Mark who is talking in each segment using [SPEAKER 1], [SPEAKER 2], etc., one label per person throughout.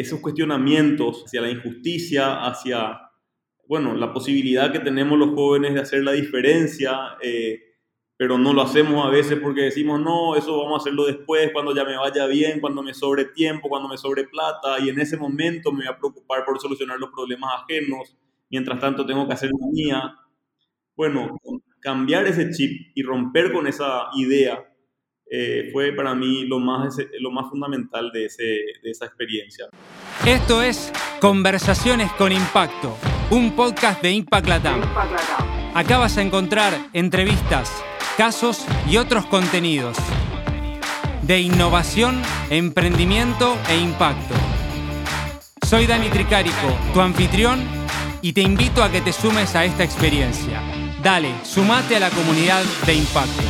[SPEAKER 1] esos cuestionamientos hacia la injusticia, hacia, bueno, la posibilidad que tenemos los jóvenes de hacer la diferencia, eh, pero no lo hacemos a veces porque decimos, no, eso vamos a hacerlo después, cuando ya me vaya bien, cuando me sobre tiempo, cuando me sobre plata, y en ese momento me voy a preocupar por solucionar los problemas ajenos, mientras tanto tengo que hacer la mía. Bueno, cambiar ese chip y romper con esa idea eh, fue para mí lo más, lo más fundamental de, ese, de esa experiencia.
[SPEAKER 2] Esto es Conversaciones con Impacto, un podcast de Impact Latam. Acá vas a encontrar entrevistas, casos y otros contenidos de innovación, emprendimiento e impacto. Soy Dani Tricarico, tu anfitrión, y te invito a que te sumes a esta experiencia. Dale, sumate a la comunidad de impacto.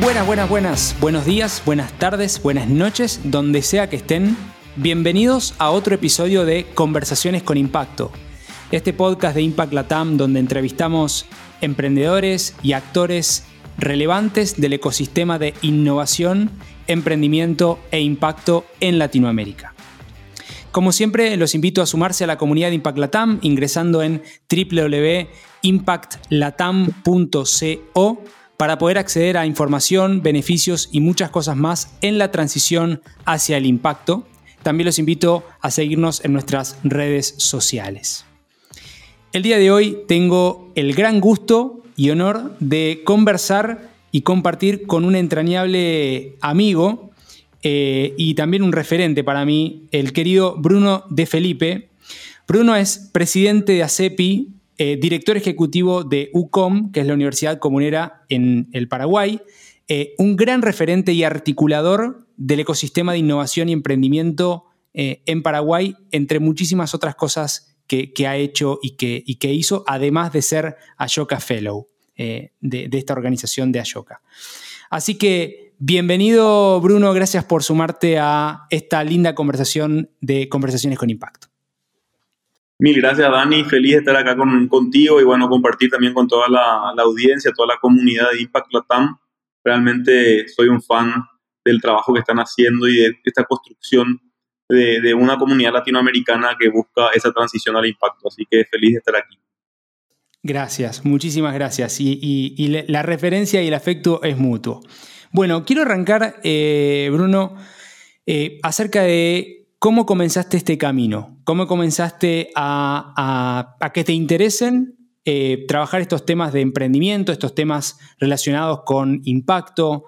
[SPEAKER 2] Buenas, buenas, buenas. Buenos días, buenas tardes, buenas noches, donde sea que estén. Bienvenidos a otro episodio de Conversaciones con Impacto. Este podcast de Impact Latam donde entrevistamos emprendedores y actores relevantes del ecosistema de innovación, emprendimiento e impacto en Latinoamérica. Como siempre, los invito a sumarse a la comunidad de Impact Latam ingresando en www.impactlatam.co para poder acceder a información, beneficios y muchas cosas más en la transición hacia el impacto. También los invito a seguirnos en nuestras redes sociales. El día de hoy tengo el gran gusto y honor de conversar y compartir con un entrañable amigo eh, y también un referente para mí, el querido Bruno de Felipe. Bruno es presidente de ACEPI, eh, director ejecutivo de UCOM, que es la Universidad Comunera en el Paraguay, eh, un gran referente y articulador del ecosistema de innovación y emprendimiento en Paraguay, entre muchísimas otras cosas que, ha hecho y que, hizo, además de ser Ashoka Fellow eh, de, esta organización de Ashoka. Así que bienvenido Bruno, gracias por sumarte a esta linda conversación de Conversaciones con Impacto.
[SPEAKER 1] Mil gracias Dani, feliz de estar acá con, contigo y bueno, compartir también con toda la, audiencia, toda la comunidad de Impact Latam. Realmente soy un fan del trabajo que están haciendo y de esta construcción de, una comunidad latinoamericana que busca esa transición al impacto. Así que feliz de estar aquí.
[SPEAKER 2] Gracias, muchísimas gracias. Y, la referencia y el afecto es mutuo. Bueno, quiero arrancar, eh, Bruno, eh, acerca de cómo comenzaste este camino, cómo comenzaste a, que te interesen eh, trabajar estos temas de emprendimiento, estos temas relacionados con impacto.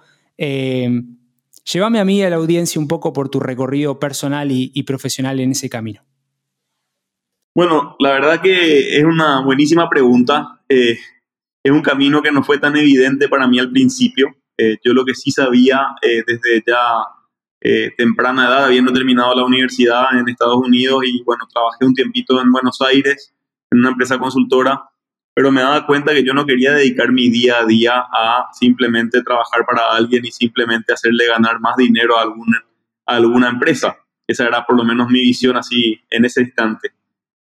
[SPEAKER 2] Llévame a mí a la audiencia un poco por tu recorrido personal y, profesional en ese camino.
[SPEAKER 1] Bueno, la verdad que es una buenísima pregunta. Eh, es un camino que no fue tan evidente para mí al principio. Eh, yo lo que sí sabía eh, desde ya temprana edad, habiendo terminado la universidad en Estados Unidos y bueno, trabajé un tiempito en Buenos Aires en una empresa consultora, pero me daba cuenta que yo no quería dedicar mi día a día a simplemente trabajar para alguien y simplemente hacerle ganar más dinero a alguna, alguna empresa. Esa era por lo menos mi visión así en ese instante.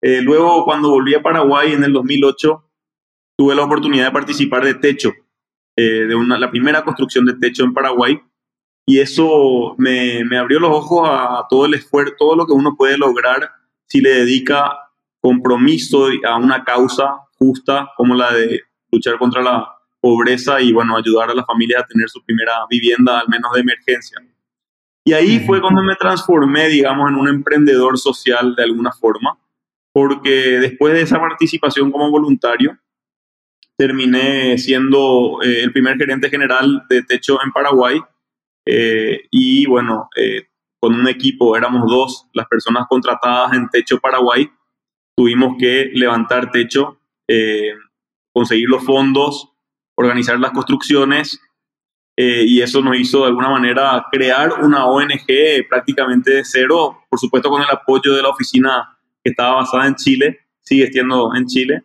[SPEAKER 1] Eh, luego, cuando volví a Paraguay en el 2008, tuve la oportunidad de participar de Techo, eh, de una, la primera construcción de Techo en Paraguay, y eso me, me abrió los ojos a todo el esfuerzo, todo lo que uno puede lograr si le dedica compromiso a una causa justa como la de luchar contra la pobreza y bueno, ayudar a las familias a tener su primera vivienda, al menos de emergencia. Y ahí fue cuando me transformé, digamos, en un emprendedor social de alguna forma, porque después de esa participación como voluntario, terminé siendo eh, el primer gerente general de Techo en Paraguay. Eh, y bueno, eh, con un equipo, éramos dos las personas contratadas en Techo Paraguay, tuvimos que levantar Techo eh, conseguir los fondos, organizar las construcciones y eso nos hizo de alguna manera crear una ONG prácticamente de cero, por supuesto con el apoyo de la oficina que estaba basada en Chile, sigue estando en Chile,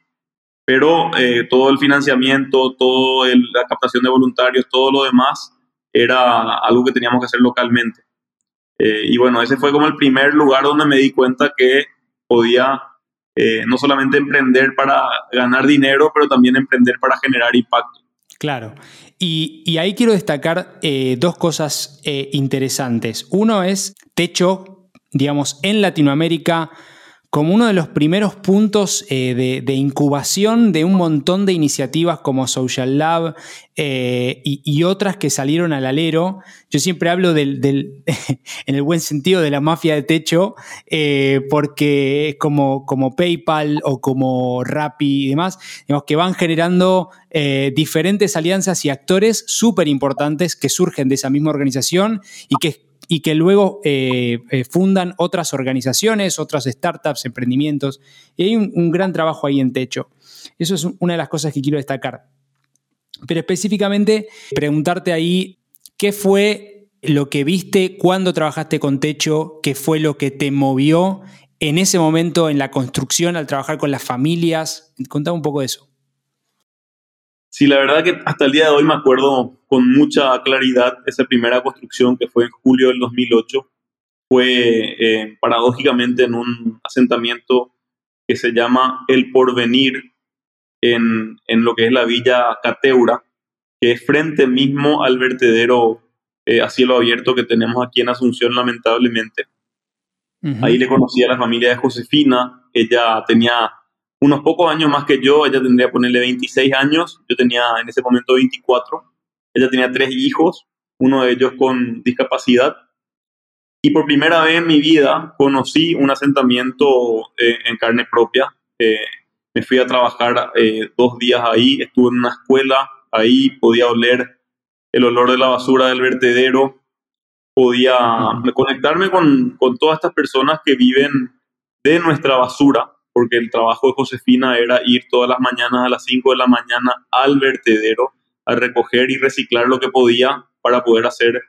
[SPEAKER 1] pero todo el financiamiento, toda la captación de voluntarios, todo lo demás era algo que teníamos que hacer localmente. y bueno, ese fue como el primer lugar donde me di cuenta que podía eh, no solamente emprender para ganar dinero, pero también emprender para generar impacto.
[SPEAKER 2] Claro. Y, ahí quiero destacar eh, dos cosas eh, interesantes. Uno es, Techo, digamos, en Latinoamérica como uno de los primeros puntos eh, de, incubación de un montón de iniciativas como Social Lab eh, y, otras que salieron al alero. Yo siempre hablo del, en el buen sentido de la mafia de techo, eh, porque como, como PayPal o como Rappi y demás, digamos, que van generando diferentes alianzas y actores súper importantes que surgen de esa misma organización y que y que luego eh, eh, fundan otras organizaciones, otras startups, emprendimientos. Y hay un, gran trabajo ahí en techo. Eso es una de las cosas que quiero destacar. Pero específicamente preguntarte ahí, ¿qué fue lo que viste cuando trabajaste con techo? ¿Qué fue lo que te movió en ese momento en la construcción, al trabajar con las familias? Contame un poco de eso.
[SPEAKER 1] Sí, la verdad que hasta el día de hoy me acuerdo con mucha claridad esa primera construcción que fue en julio del 2008. Fue eh, paradójicamente en un asentamiento que se llama El Porvenir en, en, lo que es la villa Cateura, que es frente mismo al vertedero eh, a cielo abierto que tenemos aquí en Asunción, lamentablemente. Ahí le conocí a la familia de Josefina. Ella tenía unos pocos años más que yo, ella tendría que ponerle 26 años, yo tenía en ese momento 24, ella tenía tres hijos, uno de ellos con discapacidad, y por primera vez en mi vida conocí un asentamiento eh, en carne propia. Eh, me fui a trabajar eh, dos días ahí, estuve en una escuela, ahí podía oler el olor de la basura del vertedero, podía conectarme con, con todas estas personas que viven de nuestra basura, porque el trabajo de Josefina era ir todas las mañanas a las 5 de la mañana al vertedero a recoger y reciclar lo que podía para poder hacer,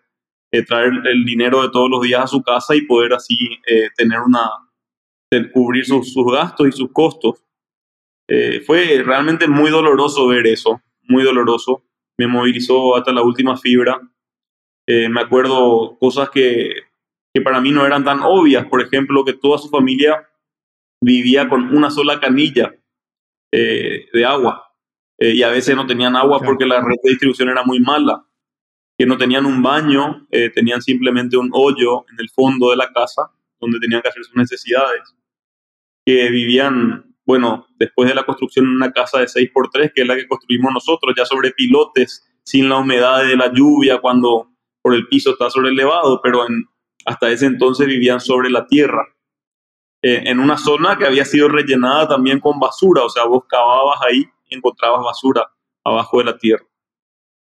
[SPEAKER 1] eh, traer el dinero de todos los días a su casa y poder así eh, tener una, cubrir sus, gastos y sus costos. Eh, fue realmente muy doloroso ver eso, muy doloroso. Me movilizó hasta la última fibra. me acuerdo cosas que, que para mí no eran tan obvias, por ejemplo, que toda su familia vivía con una sola canilla eh, de agua eh, y a veces no tenían agua porque la red de distribución era muy mala, que no tenían un baño, eh, tenían simplemente un hoyo en el fondo de la casa donde tenían que hacer sus necesidades, que vivían, bueno, después de la construcción en una casa de 6x3, que es la que construimos nosotros, ya sobre pilotes, sin la humedad de la lluvia, cuando por el piso está sobre elevado, pero en, hasta ese entonces vivían sobre la tierra. Eh, en una zona que había sido rellenada también con basura, o sea, vos cavabas ahí y encontrabas basura abajo de la tierra.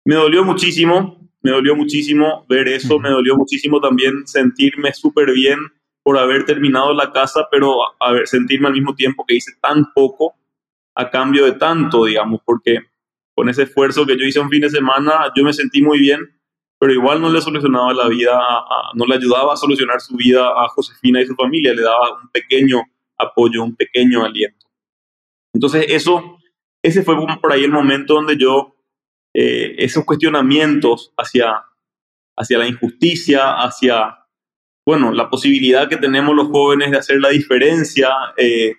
[SPEAKER 1] Me dolió muchísimo, me dolió muchísimo ver eso, me dolió muchísimo también sentirme súper bien por haber terminado la casa, pero a ver, sentirme al mismo tiempo que hice tan poco a cambio de tanto, digamos, porque con ese esfuerzo que yo hice un fin de semana, yo me sentí muy bien, pero igual no le solucionaba la vida, no le ayudaba a solucionar su vida a Josefina y su familia, le daba un pequeño apoyo, un pequeño aliento. Entonces eso, ese fue por ahí el momento donde yo, eh, esos cuestionamientos hacia, hacia la injusticia, hacia, bueno, la posibilidad que tenemos los jóvenes de hacer la diferencia, eh,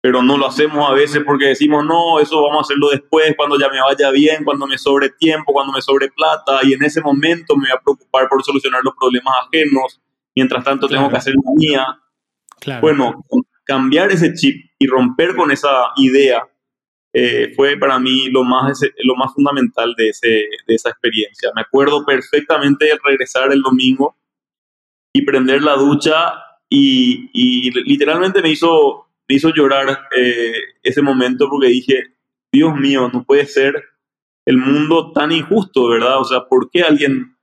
[SPEAKER 1] pero no lo hacemos a veces porque decimos, no, eso vamos a hacerlo después, cuando ya me vaya bien, cuando me sobre tiempo, cuando me sobre plata, y en ese momento me voy a preocupar por solucionar los problemas ajenos, mientras tanto tengo que hacer la mía. Bueno, cambiar ese chip y romper con esa idea eh, fue para mí lo más, lo más fundamental de, ese, de esa experiencia. Me acuerdo perfectamente de regresar el domingo y prender la ducha y, y literalmente me hizo me hizo llorar eh, ese momento porque dije, Dios mío, no puede ser el mundo tan injusto, ¿verdad? O sea, ¿por qué alguien...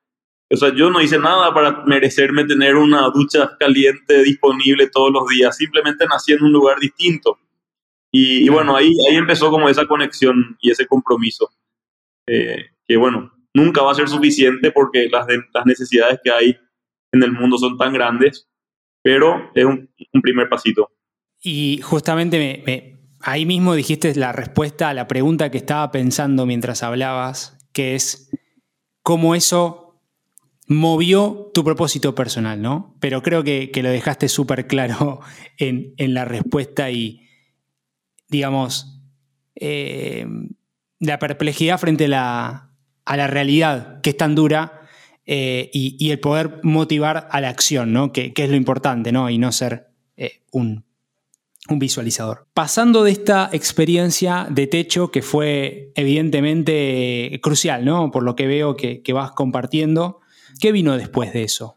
[SPEAKER 1] O sea, yo no hice nada para merecerme tener una ducha caliente disponible todos los días, simplemente nací en un lugar distinto. Y, bueno, ahí, ahí empezó como esa conexión y ese compromiso, eh, que bueno, nunca va a ser suficiente porque las, las necesidades que hay en el mundo son tan grandes, pero es un, un primer pasito.
[SPEAKER 2] Y justamente ahí mismo dijiste la respuesta a la pregunta que estaba pensando mientras hablabas, que es cómo eso movió tu propósito personal, ¿no? Pero creo que, lo dejaste súper claro en, la respuesta y, digamos, eh, la perplejidad frente a la, realidad, que es tan dura, eh, y, el poder motivar a la acción, ¿no? Que, es lo importante, ¿no? Y no ser eh, un, visualizador. Pasando de esta experiencia de techo que fue evidentemente crucial, ¿no? Por lo que veo que, vas compartiendo, ¿qué vino después de eso?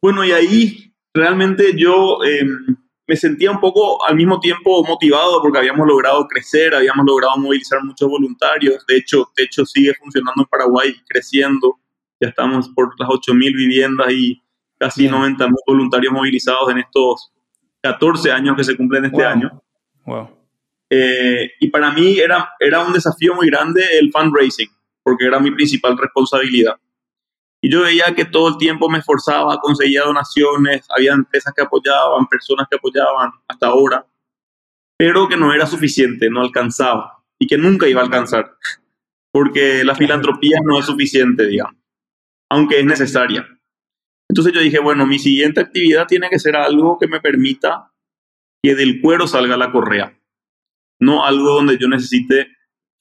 [SPEAKER 1] Bueno, y ahí realmente yo em, me sentía un poco al mismo tiempo motivado porque habíamos logrado crecer, habíamos logrado movilizar muchos voluntarios. De hecho, Techo sigue funcionando en Paraguay, creciendo ya estamos por las 8.000 viviendas y casi 90.000 voluntarios movilizados en estos 14 años que se cumplen este año. Eh, y para mí era, era un desafío muy grande el fundraising, porque era mi principal responsabilidad. Y yo veía que todo el tiempo me esforzaba, conseguía donaciones, había empresas que apoyaban, personas que apoyaban hasta ahora, pero que no era suficiente, no alcanzaba y que nunca iba a alcanzar, porque la filantropía no es suficiente, digamos aunque es necesaria. Entonces yo dije, bueno, mi siguiente actividad tiene que ser algo que me permita que del cuero salga la correa, no algo donde yo necesite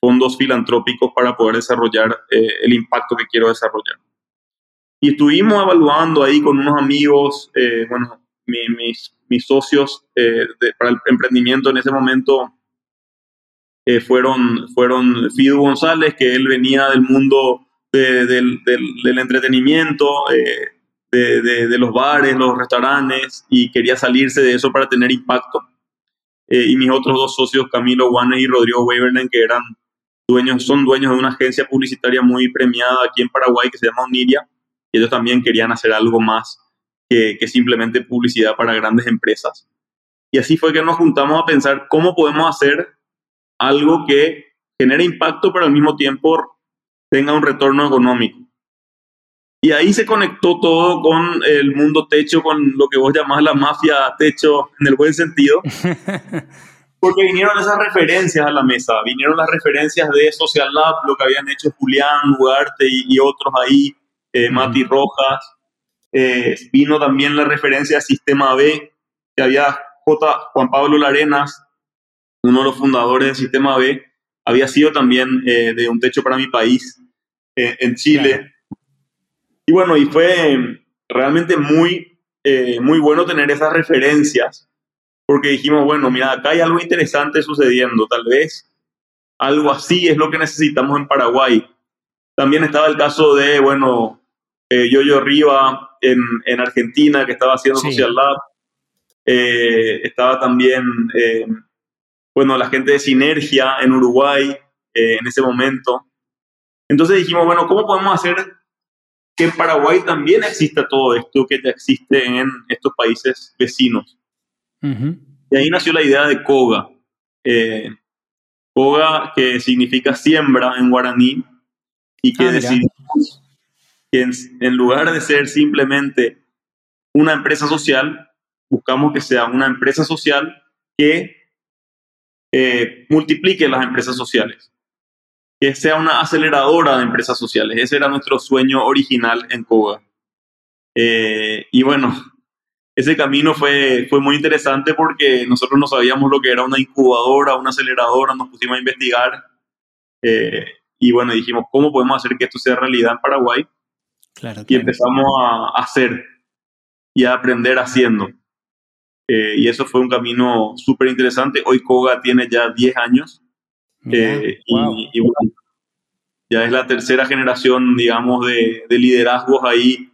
[SPEAKER 1] fondos filantrópicos para poder desarrollar eh, el impacto que quiero desarrollar. Y estuvimos evaluando ahí con unos amigos, eh, bueno, mis, mis, socios eh, para el emprendimiento en ese momento fueron, fueron Fidu González, que él venía del mundo del, del, entretenimiento, eh, de, de, los bares, los restaurantes, y quería salirse de eso para tener impacto. Eh, y mis otros dos socios, Camilo Guanes y Rodrigo Webernen, que eran dueños, son dueños de una agencia publicitaria muy premiada aquí en Paraguay que se llama Oniria, y ellos también querían hacer algo más que, que simplemente publicidad para grandes empresas. Y así fue que nos juntamos a pensar cómo podemos hacer algo que genere impacto, pero al mismo tiempo tenga un retorno económico. Y ahí se conectó todo con el mundo techo, con lo que vos llamás la mafia techo en el buen sentido. Porque vinieron esas referencias a la mesa, vinieron las referencias de Social Lab, lo que habían hecho Julián, Ugarte y, otros ahí, eh, Mati Rojas. Eh, vino también la referencia a Sistema B, que había J. Juan Pablo Larenas, uno de los fundadores de Sistema B, había sido también eh, de Un Techo para mi País eh, en Chile. Y bueno, y fue realmente muy, eh, muy bueno tener esas referencias, porque dijimos, bueno, mira, acá hay algo interesante sucediendo, tal vez algo así es lo que necesitamos en Paraguay. También estaba el caso de, bueno, eh, Yoyo Riva en, en, Argentina, que estaba haciendo Social Lab. estaba también, bueno, la gente de Sinergia en Uruguay en ese momento. Entonces dijimos, bueno, ¿cómo podemos hacer que en Paraguay también exista todo esto que ya existe en estos países vecinos? Y ahí nació la idea de Koga. Eh, Koga, que significa siembra en guaraní, y que ah, decidimos que en, lugar de ser simplemente una empresa social, buscamos que sea una empresa social que eh, multiplique las empresas sociales que sea una aceleradora de empresas sociales. Ese era nuestro sueño original en Koga. Eh, y bueno, ese camino fue, fue muy interesante porque nosotros no sabíamos lo que era una incubadora, una aceleradora, nos pusimos a investigar eh, y bueno, dijimos, ¿cómo podemos hacer que esto sea realidad en Paraguay? Claro, Y empezamos a hacer y a aprender haciendo. Eh, y eso fue un camino súper interesante. Hoy Koga tiene ya 10 años eh, y, bueno, ya es la tercera generación, digamos, de, de, liderazgos ahí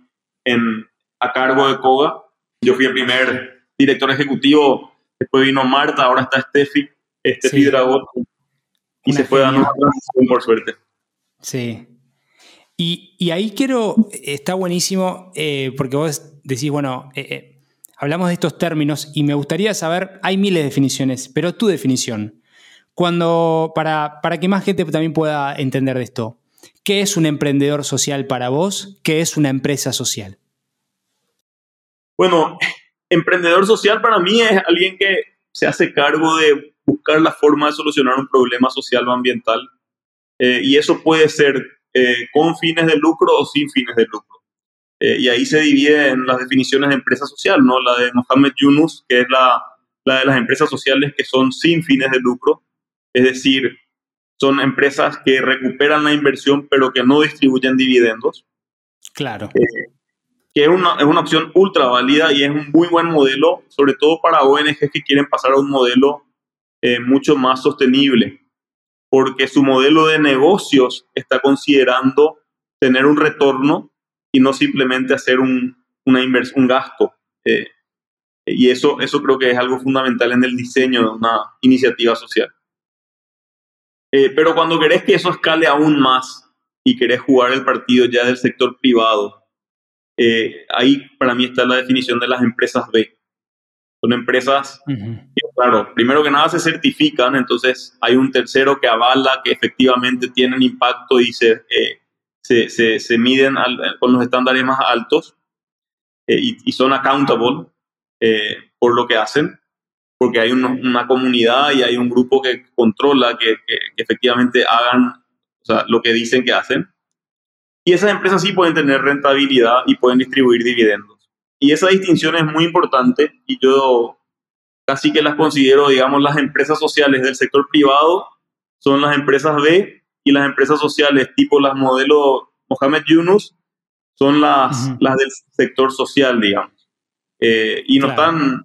[SPEAKER 1] en, a cargo de Koga. Yo fui el primer director ejecutivo, después vino Marta, ahora está Steffi, Steffi Dragón, y se fue dando una por suerte.
[SPEAKER 2] Sí. Y, y, ahí quiero, está buenísimo, eh, porque vos decís, bueno, eh, hablamos de estos términos y me gustaría saber, hay miles de definiciones, pero tu definición, cuando, para, para que más gente también pueda entender de esto, ¿qué es un emprendedor social para vos? ¿Qué es una empresa social?
[SPEAKER 1] Bueno, emprendedor social para mí es alguien que se hace cargo de buscar la forma de solucionar un problema social o ambiental. Eh, y eso puede ser eh, con fines de lucro o sin fines de lucro. Eh, y ahí se divide en las definiciones de empresa social, ¿no? La de Mohamed Yunus, que es la, la de las empresas sociales que son sin fines de lucro, es decir, son empresas que recuperan la inversión pero que no distribuyen dividendos.
[SPEAKER 2] Claro.
[SPEAKER 1] Eh, que es una, es una opción ultra válida y es un muy buen modelo, sobre todo para ONGs que quieren pasar a un modelo eh, mucho más sostenible, porque su modelo de negocios está considerando tener un retorno y no simplemente hacer un, una inversión, un gasto. Eh, y eso, eso creo que es algo fundamental en el diseño de una iniciativa social. Eh, pero cuando querés que eso escale aún más y querés jugar el partido ya del sector privado, eh, ahí para mí está la definición de las empresas B. Son empresas que, claro, primero que nada se certifican, entonces hay un tercero que avala que efectivamente tienen impacto y se, eh, se, se, se, miden con los estándares más altos y, y, son accountable por lo que hacen porque hay una comunidad y hay un grupo que controla que, que, efectivamente hagan o sea, lo que dicen que hacen. Y esas empresas sí pueden tener rentabilidad y pueden distribuir dividendos. Y esa distinción es muy importante y yo casi que las considero, digamos, las empresas sociales del sector privado son las empresas B y las empresas sociales tipo las modelos Mohamed Yunus son las, las del sector social, digamos. Eh, y no están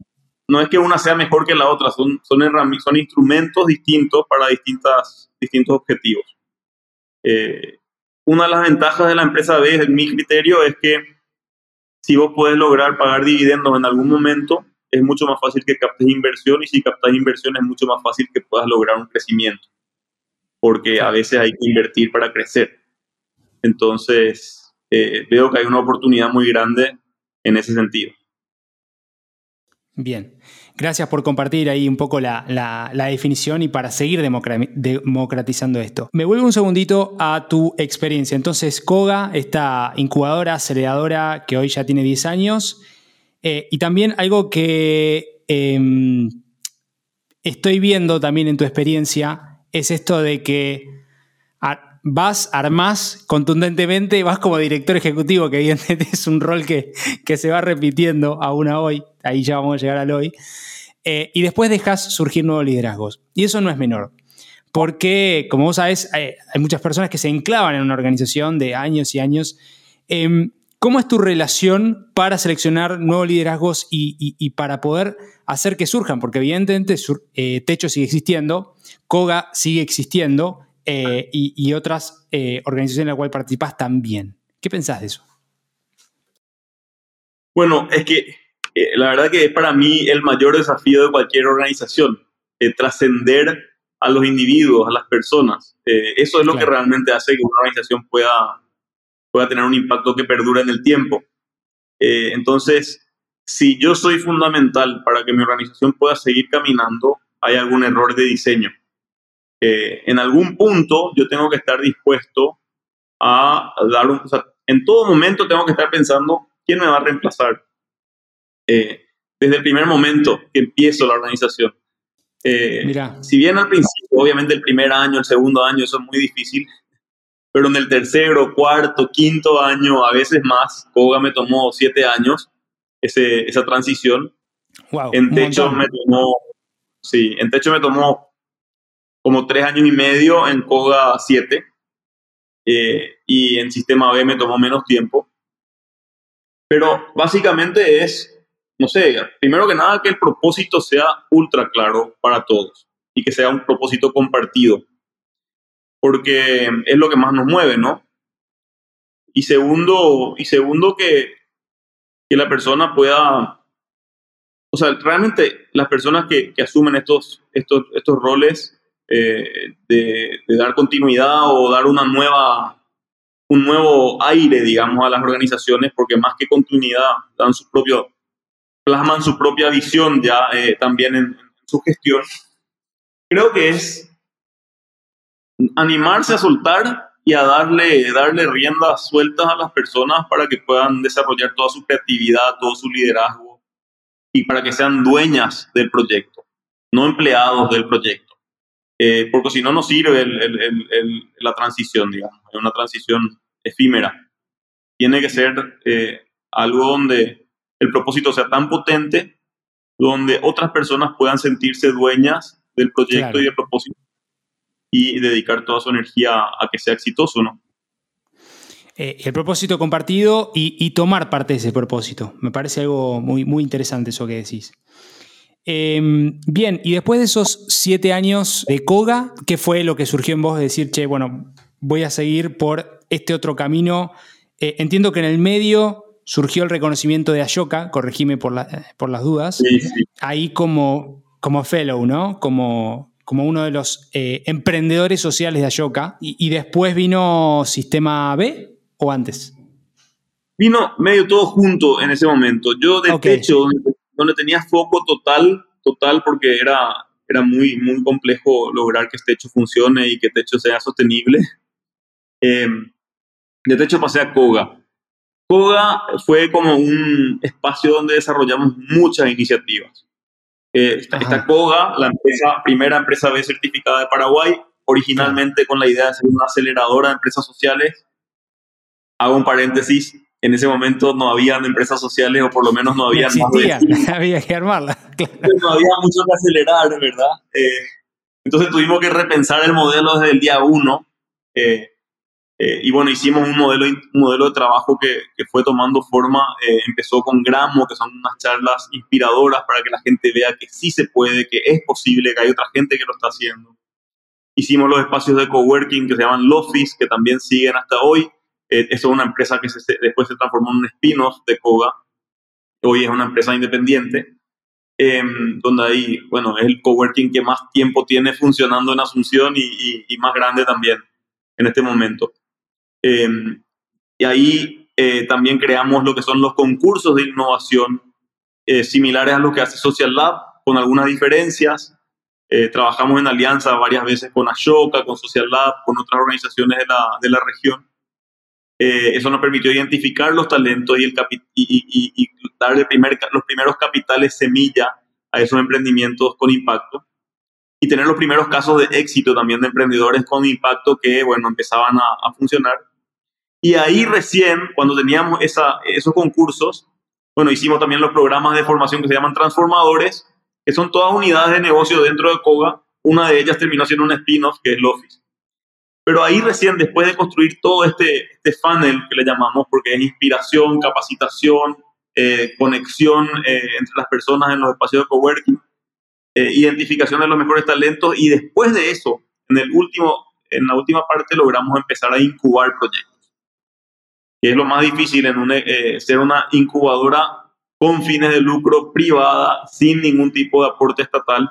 [SPEAKER 1] no es que una sea mejor que la otra, son, son, son instrumentos distintos para distintas, distintos objetivos. Eh, una de las ventajas de la empresa B, en mi criterio, es que si vos puedes lograr pagar dividendos en algún momento, es mucho más fácil que captes inversión y si captas inversión es mucho más fácil que puedas lograr un crecimiento, porque a veces hay que invertir para crecer. Entonces, eh, veo que hay una oportunidad muy grande en ese sentido.
[SPEAKER 2] Bien, gracias por compartir ahí un poco la, definición y para seguir democratizando esto. Me vuelvo un segundito a tu experiencia. Entonces, Koga, esta incubadora, aceleradora que hoy ya tiene 10 años, eh, y también algo que em, estoy viendo también en tu experiencia es esto de que vas, armás contundentemente, vas como director ejecutivo, que evidentemente es un rol que, que se va repitiendo aún a hoy, ahí ya vamos a llegar al hoy, eh, y después dejas surgir nuevos liderazgos. Y eso no es menor, porque, como vos sabés, hay, muchas personas que se enclavan en una organización de años y años. Em, ¿Cómo es tu relación para seleccionar nuevos liderazgos y, para poder hacer que surjan? Porque evidentemente eh, Techo sigue existiendo, Koga sigue existiendo, eh, y, otras eh, organizaciones en las cuales participas también. ¿Qué pensás de eso?
[SPEAKER 1] Bueno, es que eh, la verdad que es para mí el mayor desafío de cualquier organización, trascender a los individuos, a las personas. eso es lo que realmente hace que una organización pueda, pueda tener un impacto que perdura en el tiempo. entonces, si yo soy fundamental para que mi organización pueda seguir caminando, hay algún error de diseño en algún punto yo tengo que estar dispuesto a dar un... O sea, en todo momento tengo que estar pensando quién me va a reemplazar. Eh, desde el primer momento que empiezo la organización. Eh, Mira. Si bien al principio, obviamente el primer año, el segundo año, eso es muy difícil, pero en el tercero, cuarto, quinto año, a veces más, Koga me tomó siete años ese, esa transición. Wow, en techo me tomó, sí, en techo me tomó como tres años y medio, en Koga siete, eh, y en Sistema B me tomó menos tiempo. Pero básicamente es, no sé, primero que nada que el propósito sea ultra claro para todos y que sea un propósito compartido, porque es lo que más nos mueve, ¿no? Y segundo, y segundo que, que la persona pueda, o sea, realmente las personas que, que asumen estos, estos, estos roles eh, de, dar continuidad o dar una nueva, un nuevo aire, digamos, a las organizaciones, porque más que continuidad, dan su propio, plasman su propia visión ya eh, también en, su gestión. Creo que es animarse a soltar y a darle, darle riendas sueltas a las personas para que puedan desarrollar toda su creatividad, todo su liderazgo y para que sean dueñas del proyecto, no empleados del proyecto. Eh, porque si no, no sirve la transición, digamos, es una transición efímera. Tiene que ser eh, algo donde el propósito sea tan potente, donde otras personas puedan sentirse dueñas del proyecto y del propósito y dedicar toda su energía a que sea exitoso, ¿no?
[SPEAKER 2] Eh, el propósito compartido y, tomar parte de ese propósito. Me parece algo muy, muy interesante eso que decís. Em, bien, y después de esos siete años de Koga, ¿qué fue lo que surgió en vos de decir, che, bueno, voy a seguir por este otro camino? Eh, entiendo que en el medio surgió el reconocimiento de Ashoka, corregime por, por las dudas, ahí como, como fellow, ¿no? Como, como uno de los eh, emprendedores sociales de Ashoka, y después vino Sistema B, o antes?
[SPEAKER 1] Vino medio todo junto en ese momento. Yo de techo, donde, tenía foco total, total, porque era, era muy, muy complejo lograr que este techo funcione y que este techo sea sostenible. Eh, de techo pasé a Koga. Koga fue como un espacio donde desarrollamos muchas iniciativas. Eh, está, Koga, la empresa, primera empresa B certificada de Paraguay, originalmente con la idea de ser una aceleradora de empresas sociales hago un paréntesis, en ese momento no habían empresas sociales o por lo menos no había
[SPEAKER 2] no había que armarla.
[SPEAKER 1] No había mucho que acelerar, ¿verdad? Eh, entonces tuvimos que repensar el modelo desde el día uno. Eh, eh, y bueno, hicimos un modelo, un modelo de trabajo que, que fue tomando forma. empezó con Gramo, que son unas charlas inspiradoras para que la gente vea que sí se puede, que es posible, que hay otra gente que lo está haciendo. Hicimos los espacios de coworking que se llaman Lofis, que también siguen hasta hoy. Eh, eso es una empresa que después se transformó en un spin-off de Koga. Hoy es una empresa independiente, em, donde ahí, bueno, es el coworking que más tiempo tiene funcionando en Asunción y, más grande también en este momento. Em, y ahí eh, también creamos lo que son los concursos de innovación eh, similares a lo que hace Social Lab, con algunas diferencias. trabajamos en alianza varias veces con Ashoka, con Social Lab, con otras organizaciones de la, de la región. Eh, eso nos permitió identificar los talentos y, el y, y, darle primer, los primeros capitales semilla a esos emprendimientos con impacto y tener los primeros casos de éxito también de emprendedores con impacto que, bueno, empezaban a, funcionar. Y ahí recién, cuando teníamos esos concursos, bueno, hicimos también los programas de formación que se llaman transformadores, que son todas unidades de negocio dentro de Koga. Una de ellas terminó siendo un spin-off, que es Lofis. Pero ahí recién, después de construir todo este, este funnel que le llamamos, porque es inspiración, capacitación, eh, conexión eh, entre las personas en los espacios de coworking, eh, identificación de los mejores talentos y después de eso, en, el último, en la última parte logramos empezar a incubar proyectos. Que es lo más difícil en ser una incubadora con fines de lucro privada, sin ningún tipo de aporte estatal.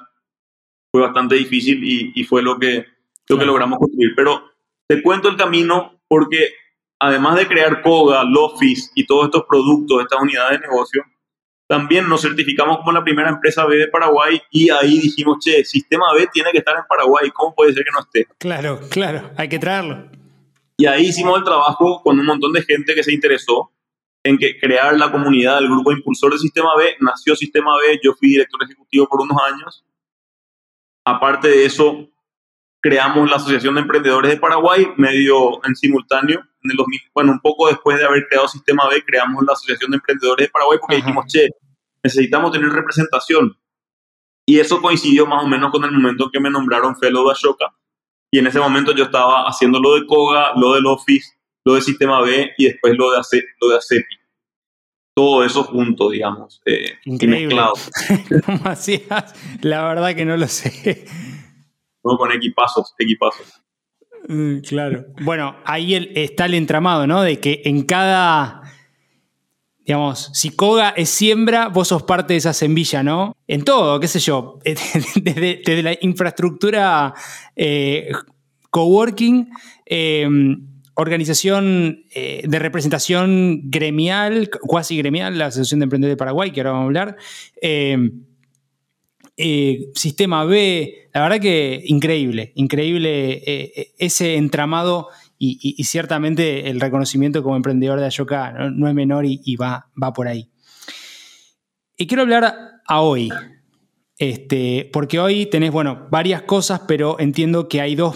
[SPEAKER 1] Fue bastante difícil y, y fue lo que lo que logramos construir. Pero te cuento el camino porque además de crear Koga, Lofis y todos estos productos, estas unidades de negocio, también nos certificamos como la primera empresa B de Paraguay y ahí dijimos, che, sistema B tiene que estar en Paraguay, ¿cómo puede ser que no esté?
[SPEAKER 2] Claro, claro, hay que traerlo.
[SPEAKER 1] Y ahí hicimos el trabajo con un montón de gente que se interesó en que crear la comunidad del grupo impulsor del Sistema B. Nació Sistema B, yo fui director ejecutivo por unos años. Aparte de eso, creamos la Asociación de Emprendedores de Paraguay, medio en simultáneo. En el 2000, bueno, un poco después de haber creado Sistema B, creamos la Asociación de Emprendedores de Paraguay porque dijimos, che, necesitamos tener representación. Y eso coincidió más o menos con el momento en que me nombraron Fellow de Ashoka. Y en ese momento yo estaba haciendo lo de Koga, lo del Office, lo de Sistema B y después lo de, ACE, lo de ACEPI. Todo eso junto, digamos.
[SPEAKER 2] Eh, Increíble. ¿Cómo hacías? La verdad que no lo sé
[SPEAKER 1] con equipazos, equipazos.
[SPEAKER 2] Mm, claro. Bueno, ahí está el entramado, ¿no? De que en cada, digamos, si Koga es siembra, vos sos parte de esa semilla, ¿no? En todo, qué sé yo, desde, la infraestructura eh, coworking, em, organización eh, de representación gremial, cuasi gremial, la Asociación de Emprendedores de Paraguay, que ahora vamos a hablar. Eh, sistema B, la verdad que increíble, increíble eh, eh, ese entramado y, ciertamente el reconocimiento como emprendedor de Ayoka no, es menor y, va, va, por ahí. Y quiero hablar a hoy, este, porque hoy tenés, bueno, varias cosas, pero entiendo que hay dos,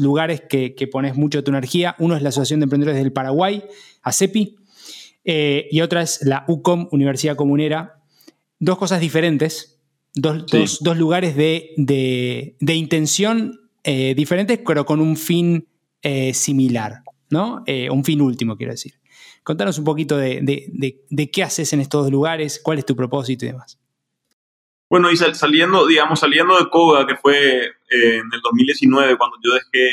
[SPEAKER 2] lugares que, pones mucho tu energía. Uno es la Asociación de Emprendedores del Paraguay, ACEPI, y otra es la UCOM, Universidad Comunera. Dos cosas diferentes, Dos, lugares de, intención eh, diferentes, pero con un fin eh, similar. ¿no? Eh, un fin último, quiero decir. Contanos un poquito de, qué haces en estos lugares, cuál es tu propósito y demás.
[SPEAKER 1] Bueno, y saliendo, digamos, saliendo de Koga, que fue eh, en el 2019, cuando yo dejé,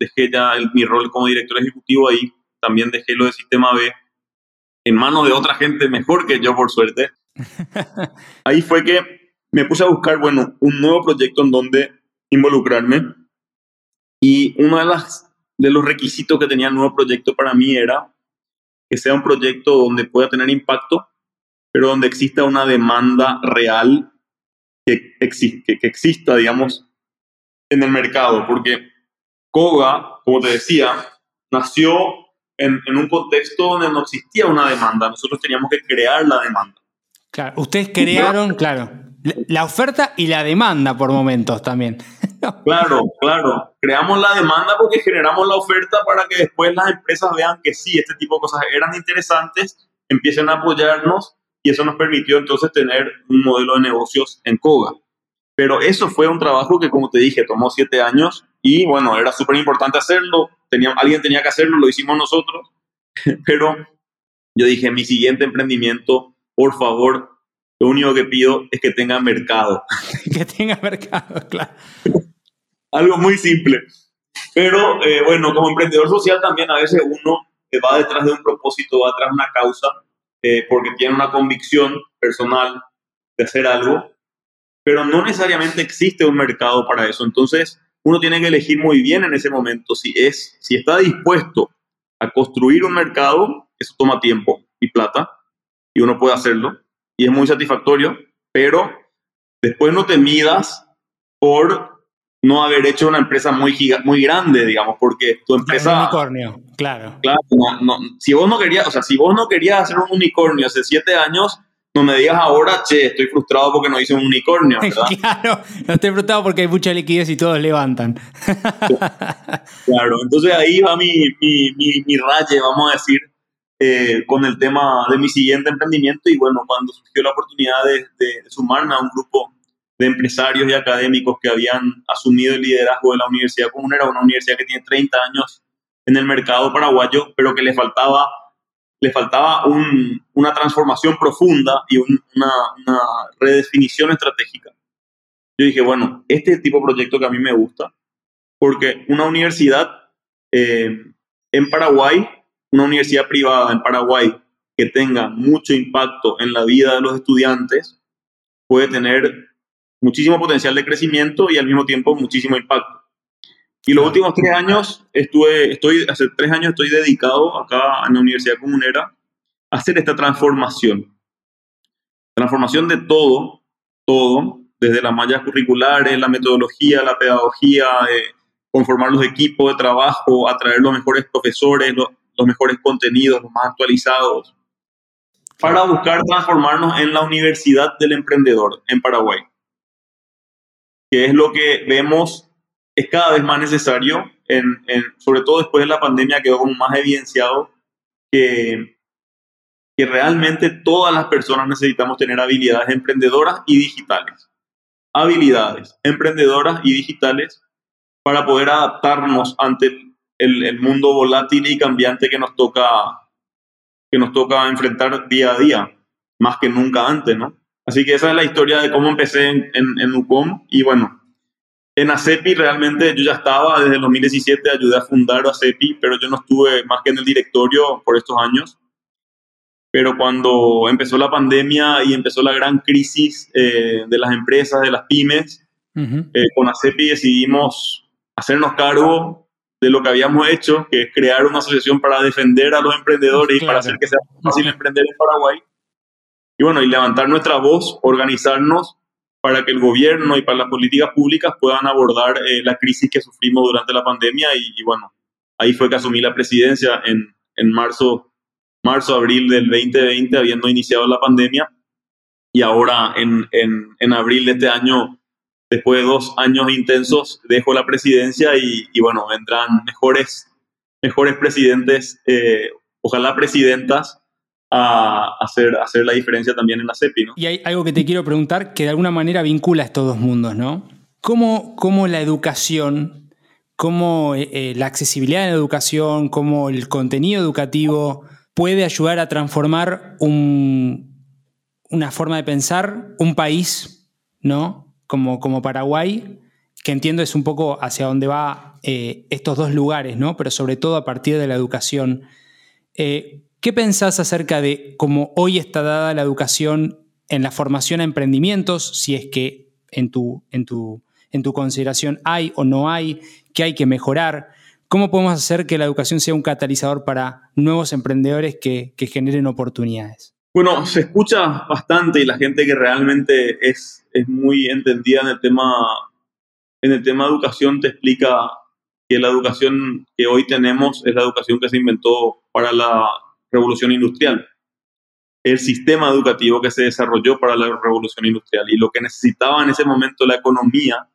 [SPEAKER 1] dejé ya mi rol como director ejecutivo ahí, también dejé lo de Sistema B en manos de otra gente mejor que yo, por suerte. ahí fue que me puse a buscar, bueno, un nuevo proyecto en donde involucrarme. Y uno de, las, de los requisitos que tenía el nuevo proyecto para mí era que sea un proyecto donde pueda tener impacto, pero donde exista una demanda real que, que exista, digamos, en el mercado. Porque Koga, como te decía, nació en, en, un contexto donde no existía una demanda. Nosotros teníamos que crear la demanda.
[SPEAKER 2] Claro, ustedes crearon, claro, la oferta y la demanda por momentos también.
[SPEAKER 1] Claro, claro. Creamos la demanda porque generamos la oferta para que después las empresas vean que sí, este tipo de cosas eran interesantes, empiecen a apoyarnos y eso nos permitió entonces tener un modelo de negocios en Koga. Pero eso fue un trabajo que, como te dije, tomó siete años y bueno, era súper importante hacerlo. Tenía, alguien tenía que hacerlo, lo hicimos nosotros. Pero yo dije, mi siguiente emprendimiento, por favor, lo único que pido es que tenga mercado.
[SPEAKER 2] que tenga mercado, claro.
[SPEAKER 1] Algo muy simple. Pero eh, bueno, como emprendedor social también a veces uno va detrás de un propósito, va detrás de una causa, eh, porque tiene una convicción personal de hacer algo, pero no necesariamente existe un mercado para eso. Entonces, uno tiene que elegir muy bien en ese momento si es, si está dispuesto a construir un mercado, eso toma tiempo y plata, y uno puede hacerlo, y es muy satisfactorio, pero después no te midas por no haber hecho una empresa muy, muy grande, digamos, porque tu empresa...
[SPEAKER 2] Un unicornio, claro.
[SPEAKER 1] Claro, no, si vos no querías, o sea, si vos no querías hacer un unicornio hace siete años, no me digas ahora, che, estoy frustrado porque no hice un unicornio, ¿verdad?
[SPEAKER 2] claro, no estoy frustrado porque hay mucha liquidez y todos levantan.
[SPEAKER 1] claro, entonces ahí va mi, mi, mi, mi raye, vamos a decir, eh, con el tema de mi siguiente emprendimiento y bueno, cuando surgió la oportunidad de, sumarme a un grupo de empresarios y académicos que habían asumido el liderazgo de la Universidad Comunera, una universidad que tiene 30 años en el mercado paraguayo, pero que le faltaba, le faltaba un, una transformación profunda y una, una, redefinición estratégica. Yo dije, bueno, este es el tipo de proyecto que a mí me gusta, porque una universidad eh, en Paraguay una universidad privada en Paraguay que tenga mucho impacto en la vida de los estudiantes puede tener muchísimo potencial de crecimiento y al mismo tiempo muchísimo impacto. Y los últimos tres años, estuve, estoy, hace tres años estoy dedicado acá en la Universidad Comunera a hacer esta transformación. Transformación de todo, todo, desde las mallas curriculares, la metodología, la pedagogía, eh, conformar los equipos de trabajo, atraer los mejores profesores, los, los mejores contenidos, los más actualizados, para buscar transformarnos en la Universidad del Emprendedor en Paraguay, que es lo que vemos es cada vez más necesario, en, sobre todo después de la pandemia quedó como más evidenciado que, que realmente todas las personas necesitamos tener habilidades emprendedoras y digitales. Habilidades emprendedoras y digitales para poder adaptarnos ante el, mundo volátil y cambiante que nos toca que nos toca enfrentar día a día, más que nunca antes, ¿no? Así que esa es la historia de cómo empecé en, en, UCOM y bueno, en ACEPI realmente yo ya estaba desde el 2017, ayudé a fundar ACEPI, pero yo no estuve más que en el directorio por estos años. Pero cuando empezó la pandemia y empezó la gran crisis eh, de las empresas, de las pymes, eh, con ACEPI decidimos hacernos cargo de lo que habíamos hecho, que es crear una asociación para defender a los emprendedores y para hacer que sea fácil emprender en Paraguay. Y bueno, y levantar nuestra voz, organizarnos para que el gobierno y para las políticas públicas puedan abordar eh, la crisis que sufrimos durante la pandemia. Y, bueno, ahí fue que asumí la presidencia en, en marzo, marzo, abril del 2020, habiendo iniciado la pandemia. Y ahora en, en, en abril de este año después de dos años intensos, dejo la presidencia y, bueno, vendrán mejores, mejores presidentes, eh, ojalá presidentas, a hacer, hacer la diferencia también en la CEPI. ¿no?
[SPEAKER 2] Y hay algo que te quiero preguntar que de alguna manera vincula estos dos mundos, ¿no? ¿Cómo, cómo la educación cómo la accesibilidad en la educación, cómo el contenido educativo puede ayudar a transformar una forma de pensar, un país, ¿no? Como, Paraguay, que entiendo es un poco hacia dónde va eh, estos dos lugares, ¿no? Pero sobre todo a partir de la educación. Eh, ¿Qué pensás acerca de cómo hoy está dada la educación en la formación a emprendimientos, si es que en tu, en tu, en tu consideración hay o no hay, qué hay que mejorar? ¿Cómo podemos hacer que la educación sea un catalizador para nuevos emprendedores que, generen oportunidades?
[SPEAKER 1] Bueno, se escucha bastante y la gente que realmente es, es muy entendida en el tema en el tema educación te explica que la educación que hoy tenemos es la educación que se inventó para la revolución industrial. El sistema educativo que se desarrolló para la revolución industrial y lo que necesitaba en ese momento la economía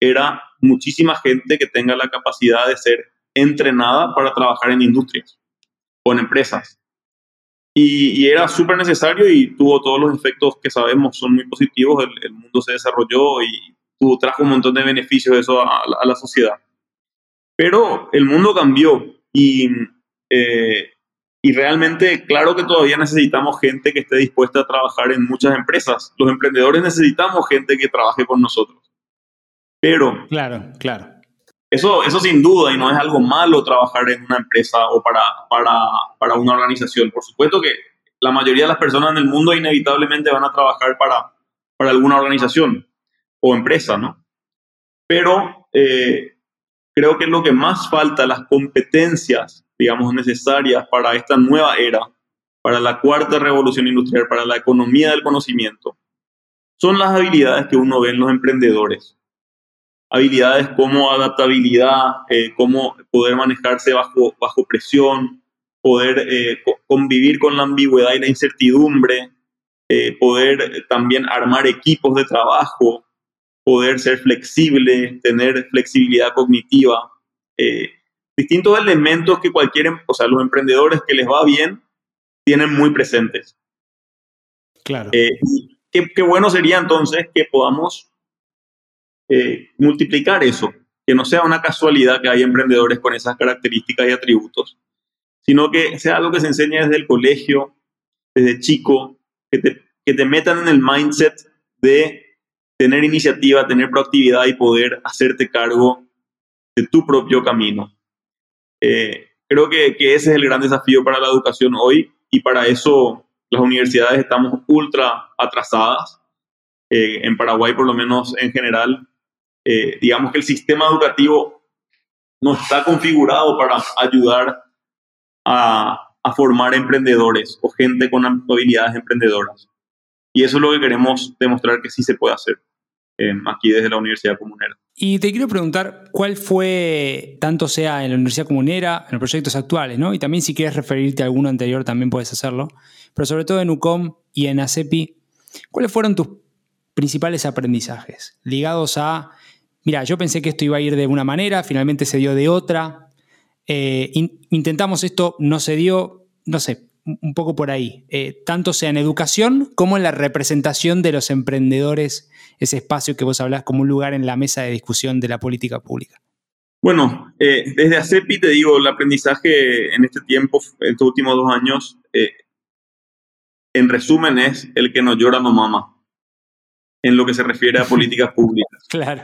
[SPEAKER 1] era muchísima gente que tenga la capacidad de ser entrenada para trabajar en industrias o empresas. Y, era súper necesario y tuvo todos los efectos que sabemos son muy positivos. El, el, mundo se desarrolló y tuvo, trajo un montón de beneficios eso a, a, la sociedad. Pero el mundo cambió y, eh, y realmente, claro que todavía necesitamos gente que esté dispuesta a trabajar en muchas empresas. Los emprendedores necesitamos gente que trabaje con nosotros. Pero...
[SPEAKER 2] Claro, claro.
[SPEAKER 1] Eso, eso sin duda, y no es algo malo trabajar en una empresa o para, para, para una organización. Por supuesto que la mayoría de las personas en el mundo inevitablemente van a trabajar para, para alguna organización o empresa, ¿no? Pero eh, creo que lo que más falta, las competencias, digamos, necesarias para esta nueva era, para la cuarta revolución industrial, para la economía del conocimiento, son las habilidades que uno ve en los emprendedores habilidades como adaptabilidad, eh, cómo poder manejarse bajo, bajo presión, poder eh, convivir con la ambigüedad y la incertidumbre, eh, poder también armar equipos de trabajo, poder ser flexible, tener flexibilidad cognitiva, distintos elementos que cualquier, em, o sea, los emprendedores que les va bien tienen muy presentes.
[SPEAKER 2] Claro.
[SPEAKER 1] qué, qué bueno sería entonces que podamos eh, multiplicar eso, que no sea una casualidad que haya emprendedores con esas características y atributos, sino que sea algo que se enseñe desde el colegio, desde chico, que te, que te metan en el mindset de tener iniciativa, tener proactividad y poder hacerte cargo de tu propio camino. Eh, creo que, que, ese es el gran desafío para la educación hoy y para eso las universidades estamos ultra atrasadas. Eh, en Paraguay, por lo menos en general, eh, digamos que el sistema educativo no está configurado para ayudar a, formar emprendedores o gente con habilidades emprendedoras. Y eso es lo que queremos demostrar que sí se puede hacer eh, aquí desde la Universidad Comunera.
[SPEAKER 2] Y te quiero preguntar cuál fue, tanto sea en la Universidad Comunera, en los proyectos actuales, ¿no? Y también si quieres referirte a alguno anterior también puedes hacerlo, pero sobre todo en UCOM y en ACEPI, ¿cuáles fueron tus principales aprendizajes ligados a mira, yo pensé que esto iba a ir de una manera, finalmente se dio de otra, eh, intentamos esto, no se dio, no sé, un poco por ahí, eh, tanto sea en educación como en la representación de los emprendedores, ese espacio que vos hablás como un lugar en la mesa de discusión de la política pública.
[SPEAKER 1] Bueno, eh, desde ACEPI te digo, el aprendizaje en este tiempo, en estos últimos dos años, en resumen es el que no llora no mama, en lo que se refiere a políticas públicas.
[SPEAKER 2] claro.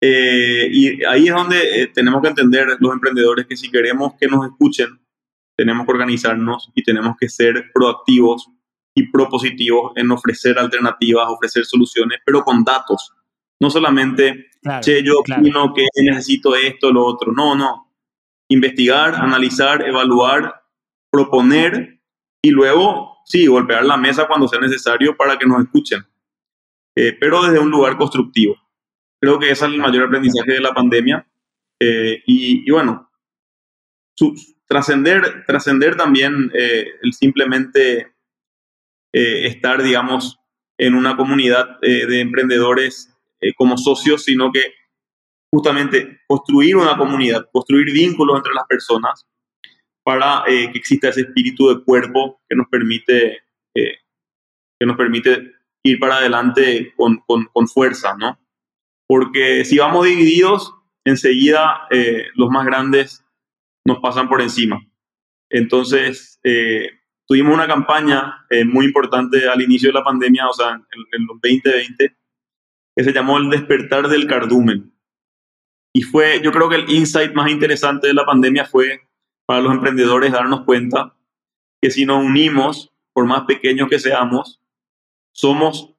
[SPEAKER 1] Eh, y ahí es donde eh, tenemos que entender los emprendedores que si queremos que nos escuchen, tenemos que organizarnos y tenemos que ser proactivos y propositivos en ofrecer alternativas, ofrecer soluciones, pero con datos. No solamente, che, yo opino que necesito esto, lo otro. No, no. Investigar, analizar, evaluar, proponer y luego, sí, golpear la mesa cuando sea necesario para que nos escuchen. Eh, pero desde un lugar constructivo. Creo que ese es el mayor aprendizaje de la pandemia. Eh, y, bueno, trascender, trascender también eh, el simplemente eh, estar, digamos, en una comunidad de emprendedores como socios, sino que justamente construir una comunidad, construir vínculos entre las personas para que exista ese espíritu de cuerpo que nos permite, que nos permite ir para adelante con, con, con fuerza, ¿no? Porque si vamos divididos, enseguida eh, los más grandes nos pasan por encima. Entonces, eh, tuvimos una campaña eh, muy importante al inicio de la pandemia, o sea, en, en, los 2020, que se llamó El despertar del cardumen. Y fue, yo creo que el insight más interesante de la pandemia fue para los emprendedores darnos cuenta que si nos unimos, por más pequeños que seamos, somos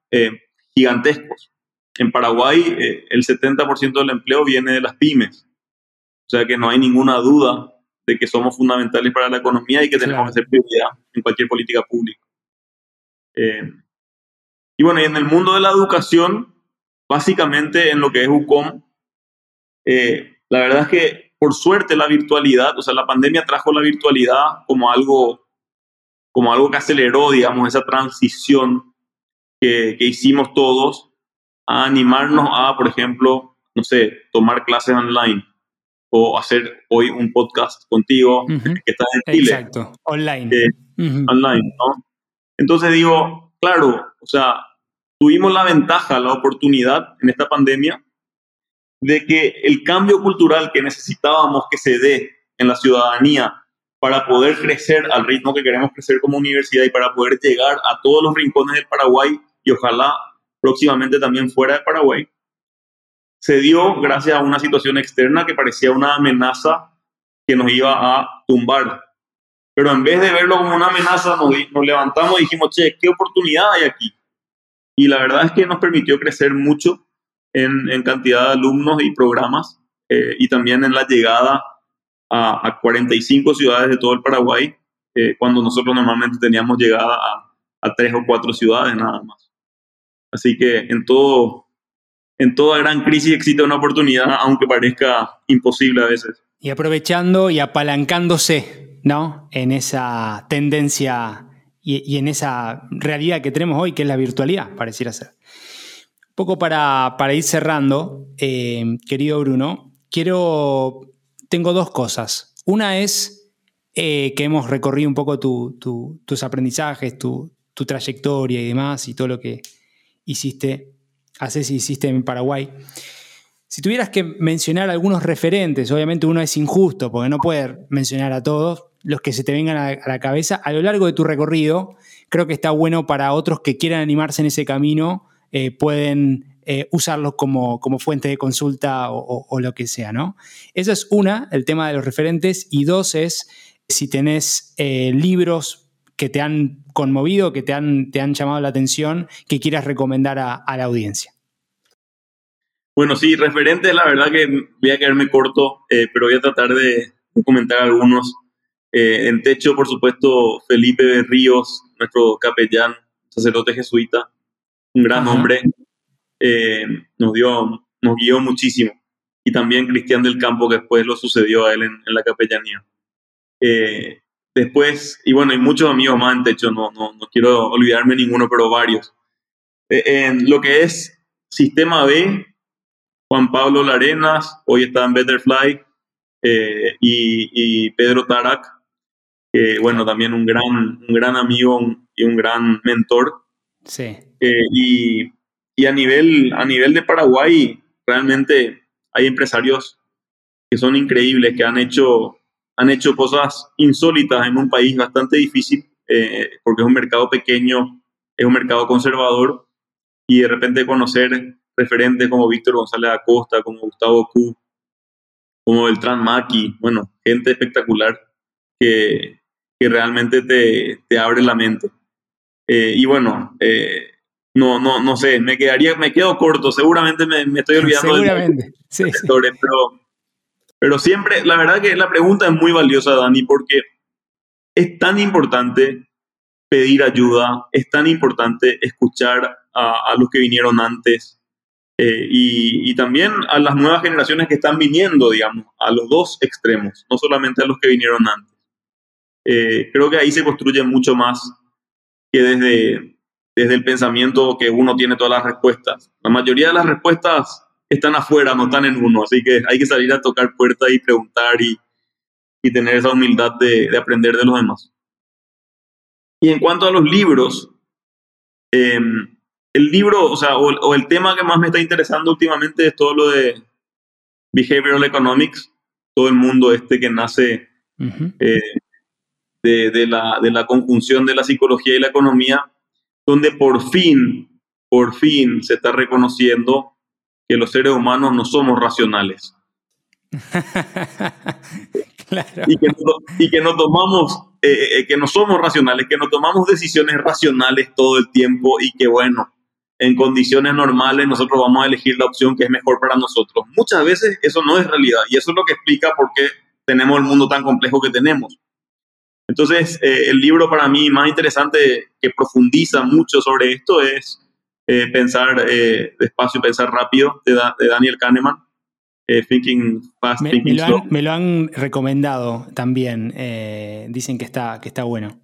[SPEAKER 1] gigantescos. En Paraguay, eh, el 70% del empleo viene de las pymes. O sea que no hay ninguna duda de que somos fundamentales para la economía y que tenemos que ser prioridad en cualquier política pública. Eh, y bueno, y en el mundo de la educación, básicamente en lo que es UCOM, eh, la verdad es que por suerte la virtualidad, o sea, la pandemia trajo la virtualidad como algo, como algo que aceleró, digamos, esa transición que, que hicimos todos a animarnos a, por ejemplo, no sé, tomar clases online o hacer hoy un podcast contigo que estás en Chile.
[SPEAKER 2] Exacto, online.
[SPEAKER 1] Online, ¿no? Entonces digo, claro, o sea, tuvimos la ventaja, la oportunidad en esta pandemia de que el cambio cultural que necesitábamos que se dé en la ciudadanía para poder crecer al ritmo que queremos crecer como universidad y para poder llegar a todos los rincones del Paraguay y ojalá próximamente también fuera de Paraguay, se dio gracias a una situación externa que parecía una amenaza que nos iba a tumbar. Pero en vez de verlo como una amenaza, nos, levantamos y dijimos, che, ¿qué oportunidad hay aquí? Y la verdad es que nos permitió crecer mucho en, cantidad de alumnos y programas eh, y también en la llegada a, 45 ciudades de todo el Paraguay, eh, cuando nosotros normalmente teníamos llegada a, a tres o cuatro ciudades nada más. Así que en, todo, en toda gran crisis existe una oportunidad, aunque parezca imposible a veces.
[SPEAKER 2] Y aprovechando y apalancándose ¿no? en esa tendencia y, en esa realidad que tenemos hoy, que es la virtualidad, pareciera ser. Un poco para, para ir cerrando, eh, querido Bruno, quiero, tengo dos cosas. Una es eh, que hemos recorrido un poco tus aprendizajes, tu, tu trayectoria y demás, y todo lo que, hiciste, haces y hiciste en Paraguay. Si tuvieras que mencionar algunos referentes, obviamente uno es injusto porque no puedes mencionar a todos, los que se te vengan a la cabeza a lo largo de tu recorrido, creo que está bueno para otros que quieran animarse en ese camino, eh, pueden eh, usarlos como, como, fuente de consulta o, lo que sea, ¿no? Esa es una, el tema de los referentes, y dos es si tenés eh, libros que te han conmovido, que te han, te han llamado la atención, que quieras recomendar a, la audiencia?
[SPEAKER 1] Bueno, sí, referentes, la verdad que voy a quedarme corto, eh, pero voy a tratar de comentar algunos. Eh, en techo, por supuesto, Felipe Ríos, nuestro capellán, sacerdote jesuita, un gran hombre, eh, nos, dio, nos guió muchísimo. Y también Cristian del Campo, que después lo sucedió a él en, en la capellanía. Después, y bueno, hay muchos amigos más en techo, no, no, no quiero olvidarme ninguno, pero varios. Eh, en lo que es Sistema B, Juan Pablo Larenas, hoy está en Betterfly, eh, y, Pedro Tarak, que bueno, también un gran, un gran amigo y un gran mentor.
[SPEAKER 2] Sí.
[SPEAKER 1] Eh, y, y a, nivel, a nivel de Paraguay, realmente hay empresarios que son increíbles, que han hecho han hecho cosas insólitas en un país bastante difícil, eh, porque es un mercado pequeño, es un mercado conservador, y de repente conocer referentes como Víctor González Acosta, como Gustavo Q, como Beltrán Maki, bueno, gente espectacular que, que realmente te, te, abre la mente. Eh, y bueno, eh, no, no, no sé, me quedaría, me quedo corto, seguramente me, me estoy olvidando
[SPEAKER 2] seguramente. de sí, sí.
[SPEAKER 1] pero pero siempre, la verdad que la pregunta es muy valiosa, Dani, porque es tan importante pedir ayuda, es tan importante escuchar a, los que vinieron antes eh, y, también a las nuevas generaciones que están viniendo, digamos, a los dos extremos, no solamente a los que vinieron antes. Eh, creo que ahí se construye mucho más que desde, desde el pensamiento que uno tiene todas las respuestas. La mayoría de las respuestas están afuera, no están en uno. Así que hay que salir a tocar puertas y preguntar y, y tener esa humildad de, de, aprender de los demás. Y en cuanto a los libros, em, el libro, o sea, o, el tema que más me está interesando últimamente es todo lo de Behavioral Economics, todo el mundo este que nace eh, de, la, de la conjunción de la psicología y la economía, donde por fin, por fin se está reconociendo que los seres humanos no somos racionales. y, que no, y, que no, tomamos, eh, eh, que no somos racionales, que no tomamos decisiones racionales todo el tiempo y que bueno, en condiciones normales nosotros vamos a elegir la opción que es mejor para nosotros. Muchas veces eso no es realidad y eso es lo que explica por qué tenemos el mundo tan complejo que tenemos. Entonces, eh, el libro para mí más interesante que profundiza mucho sobre esto es Pensar despacio, pensar rápido de, de Daniel Kahneman eh, thinking Fast,
[SPEAKER 2] me,
[SPEAKER 1] Thinking
[SPEAKER 2] me lo Han, me lo han recomendado también. Eh, dicen que está, que está bueno.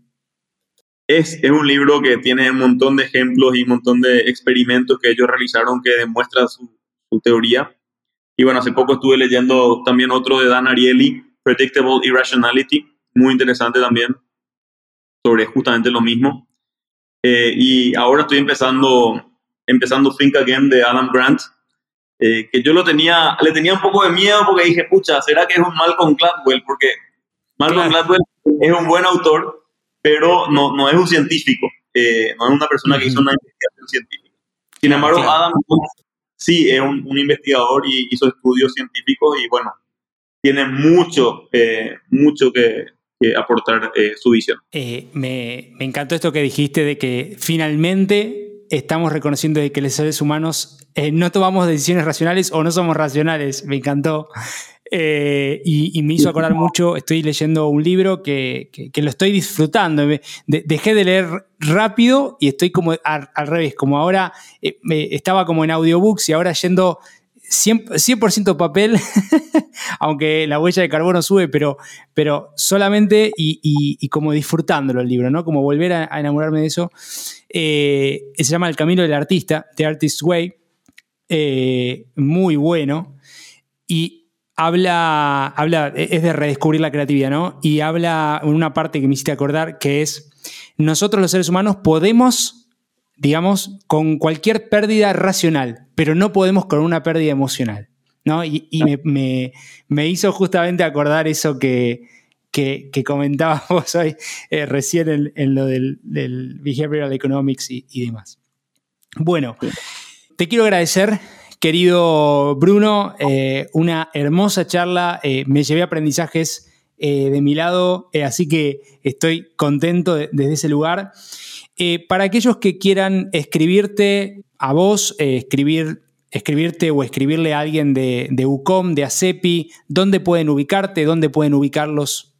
[SPEAKER 1] Es, es, un libro que tiene un montón de ejemplos y un montón de experimentos que ellos realizaron que demuestra su, su teoría. Y bueno, hace poco estuve leyendo también otro de Dan Ariely, Predictable Irrationality, muy interesante también, sobre justamente lo mismo. Eh, y ahora estoy empezando, empezando Think Again de Adam Grant, eh, que yo lo tenía, le tenía un poco de miedo porque dije, pucha, ¿será que es un Malcolm Gladwell? Porque Malcolm Gladwell es un buen autor, pero no, no es un científico, eh, no es una persona que hizo una investigación científica. Sin embargo, Adam sí es un, un, investigador y hizo estudios científicos y bueno, tiene mucho, eh, mucho que, que aportar su visión.
[SPEAKER 2] me, me encantó esto que dijiste de que finalmente estamos reconociendo que los seres humanos eh, no tomamos decisiones racionales o no somos racionales. Me encantó. Eh, y, me hizo acordar mucho, estoy leyendo un libro que, lo estoy disfrutando. dejé de leer rápido y estoy como al, revés, como ahora eh, estaba como en audiobooks y ahora yendo 100%, papel, aunque la huella de carbono sube, pero, pero solamente y, como disfrutándolo el libro, ¿no? Como volver a, enamorarme de eso. Se llama El Camino del Artista, The Artist's Way. Eh, muy bueno y habla, habla, es de redescubrir la creatividad, ¿no? Y habla en una parte que me hiciste acordar que es, nosotros los seres humanos podemos, digamos, con cualquier pérdida racional, pero no podemos con una pérdida emocional, ¿no? Y, me, hizo justamente acordar eso que, que, comentábamos hoy eh, recién en, lo del, behavioral economics y, y demás. Bueno. Te quiero agradecer, querido Bruno, eh, una hermosa charla. Eh, me llevé aprendizajes eh, de mi lado, así que estoy contento desde ese lugar. para aquellos que quieran escribirte a vos, escribir, escribirte o escribirle a alguien de, de UCOM, de ACEPI, ¿dónde pueden ubicarte? ¿Dónde pueden ubicarlos?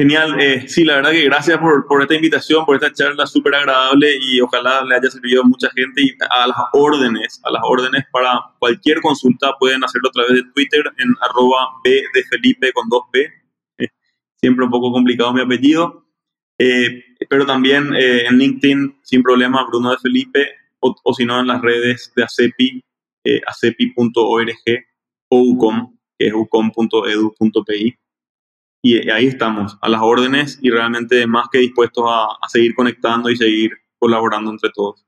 [SPEAKER 1] Genial, eh, sí, la verdad que gracias por, por, esta invitación, por esta charla súper agradable y ojalá le haya servido a mucha gente y a las órdenes, a las órdenes para cualquier consulta pueden hacerlo a través de Twitter en arroba B de Felipe con dos P, eh, siempre un poco complicado mi apellido, eh, pero también eh, en LinkedIn sin problema Bruno de Felipe o, o si no en las redes de ACEPI, acepi.org o UCOM, que es ucom.edu.pi y ahí estamos, a las órdenes y realmente más que dispuestos a, seguir conectando y seguir colaborando entre todos.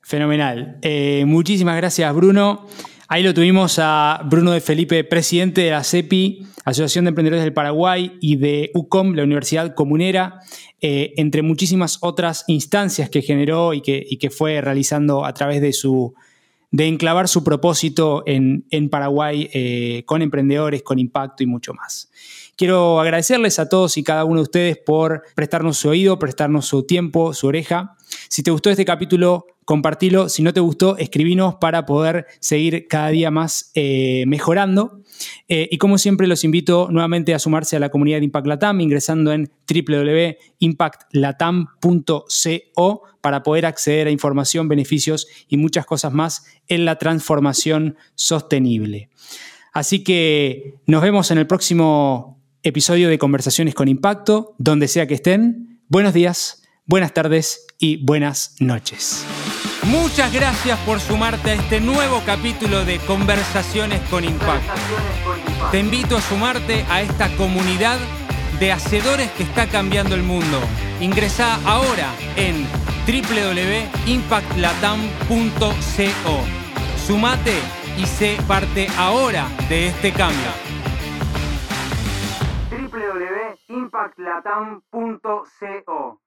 [SPEAKER 2] Fenomenal. Eh, muchísimas gracias, Bruno. Ahí lo tuvimos a Bruno de Felipe, presidente de la CEPI, Asociación de Emprendedores del Paraguay, y de UCOM, la Universidad Comunera, eh, entre muchísimas otras instancias que generó y que, y que fue realizando a través de su, de enclavar su propósito en, Paraguay eh, con emprendedores, con impacto y mucho más. Quiero agradecerles a todos y cada uno de ustedes por prestarnos su oído, prestarnos su tiempo, su oreja. Si te gustó este capítulo, compartilo. Si no te gustó, escribinos para poder seguir cada día más eh, mejorando. Eh, y como siempre, los invito nuevamente a sumarse a la comunidad de Impact Latam ingresando en www.impactlatam.co para poder acceder a información, beneficios y muchas cosas más en la transformación sostenible. Así que nos vemos en el próximo episodio de Conversaciones con Impacto, donde sea que estén. Buenos días, buenas tardes y buenas noches. Muchas gracias por sumarte a este nuevo capítulo de Conversaciones con Impacto. Te invito a sumarte a esta comunidad de hacedores que está cambiando el mundo. Ingresa ahora en www.impactlatam.co. Sumate y sé parte ahora de este cambio.
[SPEAKER 3] www.impactlatam.co